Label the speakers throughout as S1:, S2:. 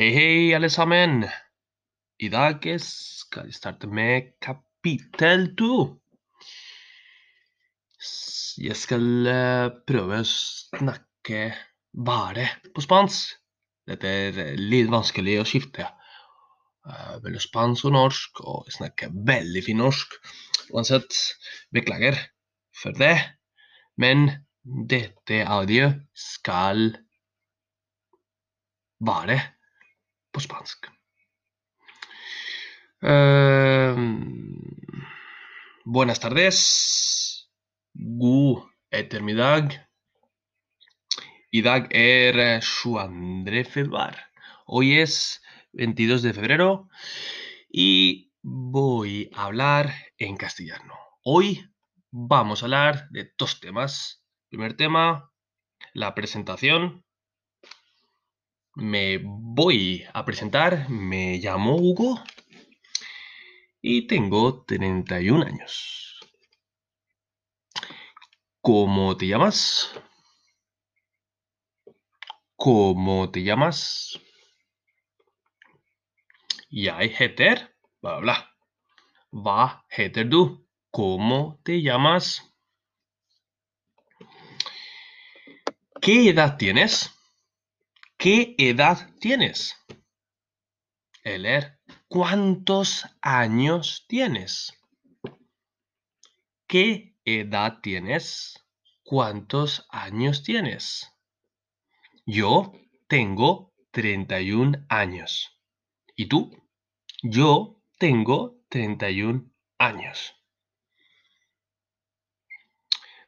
S1: Hei, hei, alle sammen! I dag skal vi starte med kapittel to. Jeg skal eh, prøve å snakke bare på spansk. Dette er eh, litt vanskelig å skifte eh, mellom spansk og norsk, og jeg snakker veldig fin norsk. Uansett, beklager for det, men dette audio skal være på spansk. Eh, buenas tardes. God ettermiddag. I dag er eh, 22 februar. Hoy es 22 de febrero y voy a hablar en castellano. Hoy vamos a hablar de dos temas. Primer tema, la presentación. Me voy a presentar, me llamo Hugo y tengo 31 años. ¿Cómo te llamas? ¿Cómo te llamas? Jeg heter bla, bla. Hva heter du? ¿Cómo te llamas? ¿Qué edad tienes? ¿Qué edad tienes? Eller, ¿cuántos años tienes? ¿Qué edad tienes? ¿Cuántos años tienes? Yo tengo 31 años. ¿Y tú? Yo tengo 31 años.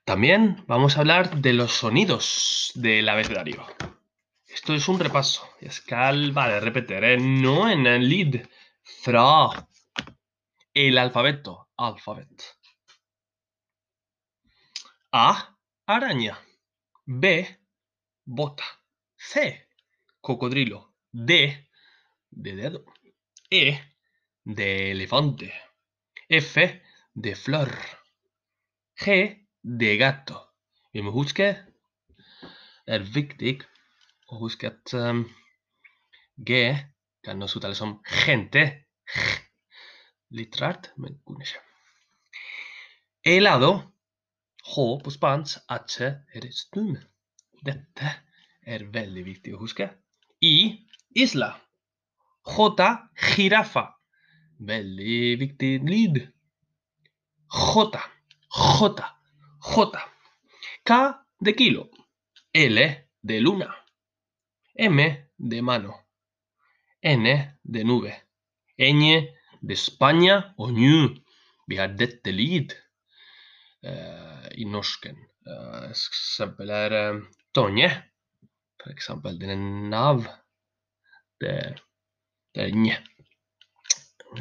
S1: También vamos a hablar de los sonidos del abecedario. Esto es un repaso. Jeg skal bare repetere nå en lyd fra el alfabeto. Alfabet. A. Araña. B. Bota. C. Cocodrilo. D. De dedo. E. De elefante. F. De flor. G. De gato. Vi må huske Det er å huske at um, G kan også uttales som gente. Litt rart, men kunne ikke. Helado. H på spansk. H er stum. Dette er veldig viktig å huske. I. Isla. J. Jirafa. Veldig viktig lyd. J. J. J. K de kilo. L de luna. M de mano. N de nube. Ñ de Spania og New. Vi har dette lyd uh, i norsken. Uh, eksempel er uh, Tonje. For eksempel denne Nav. Det, det er nje.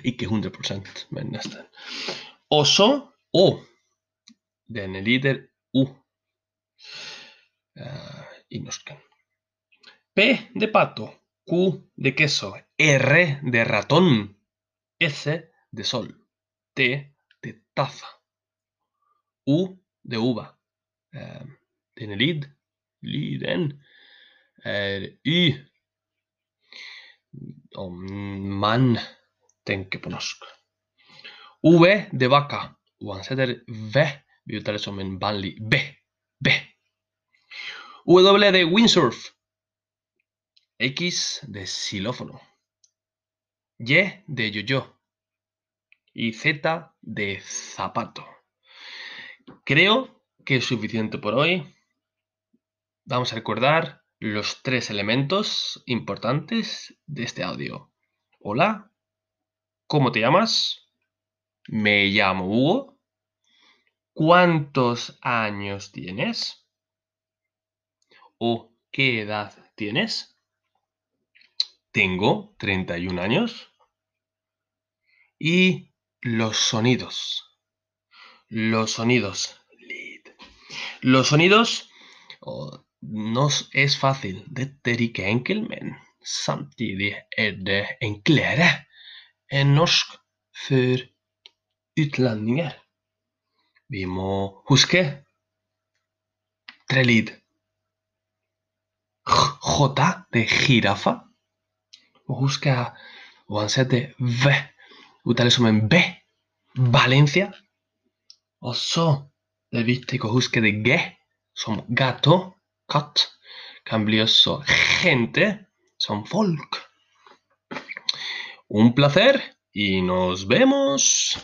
S1: Ikke 100% men nesten. Også Å. Denne lyder O uh, i norsken. P de pato, Q de queso, R de ratón, S de sol, T de taza, U de uva. Eh, den lyd, lyden er Y. Om man tenker på norsk. V de vaca. Uansett er V vi som en vanlig B. B. W de windsurf. X de xilófono. Y de yo-yo. Y Z de zapato. Creo que es suficiente por hoy. Vamos a recordar los tres elementos importantes de este audio. Hola, ¿cómo te llamas? Me llamo Hugo. ¿Cuántos años tienes? ¿O qué edad tienes? Tengo 31 años. Y los sonidos. Los sonidos. Los sonidos oh, no es fácil. Dette er ikke samtidig er det enklere enn norsk for utlendinger. Vi må huske tre lyd. J de jirafa. Oavsett det V uttales som en B. Valencia. Och så det att huska det G som gato, katt, kan bli också gente som folk. Un placer y nos vemos.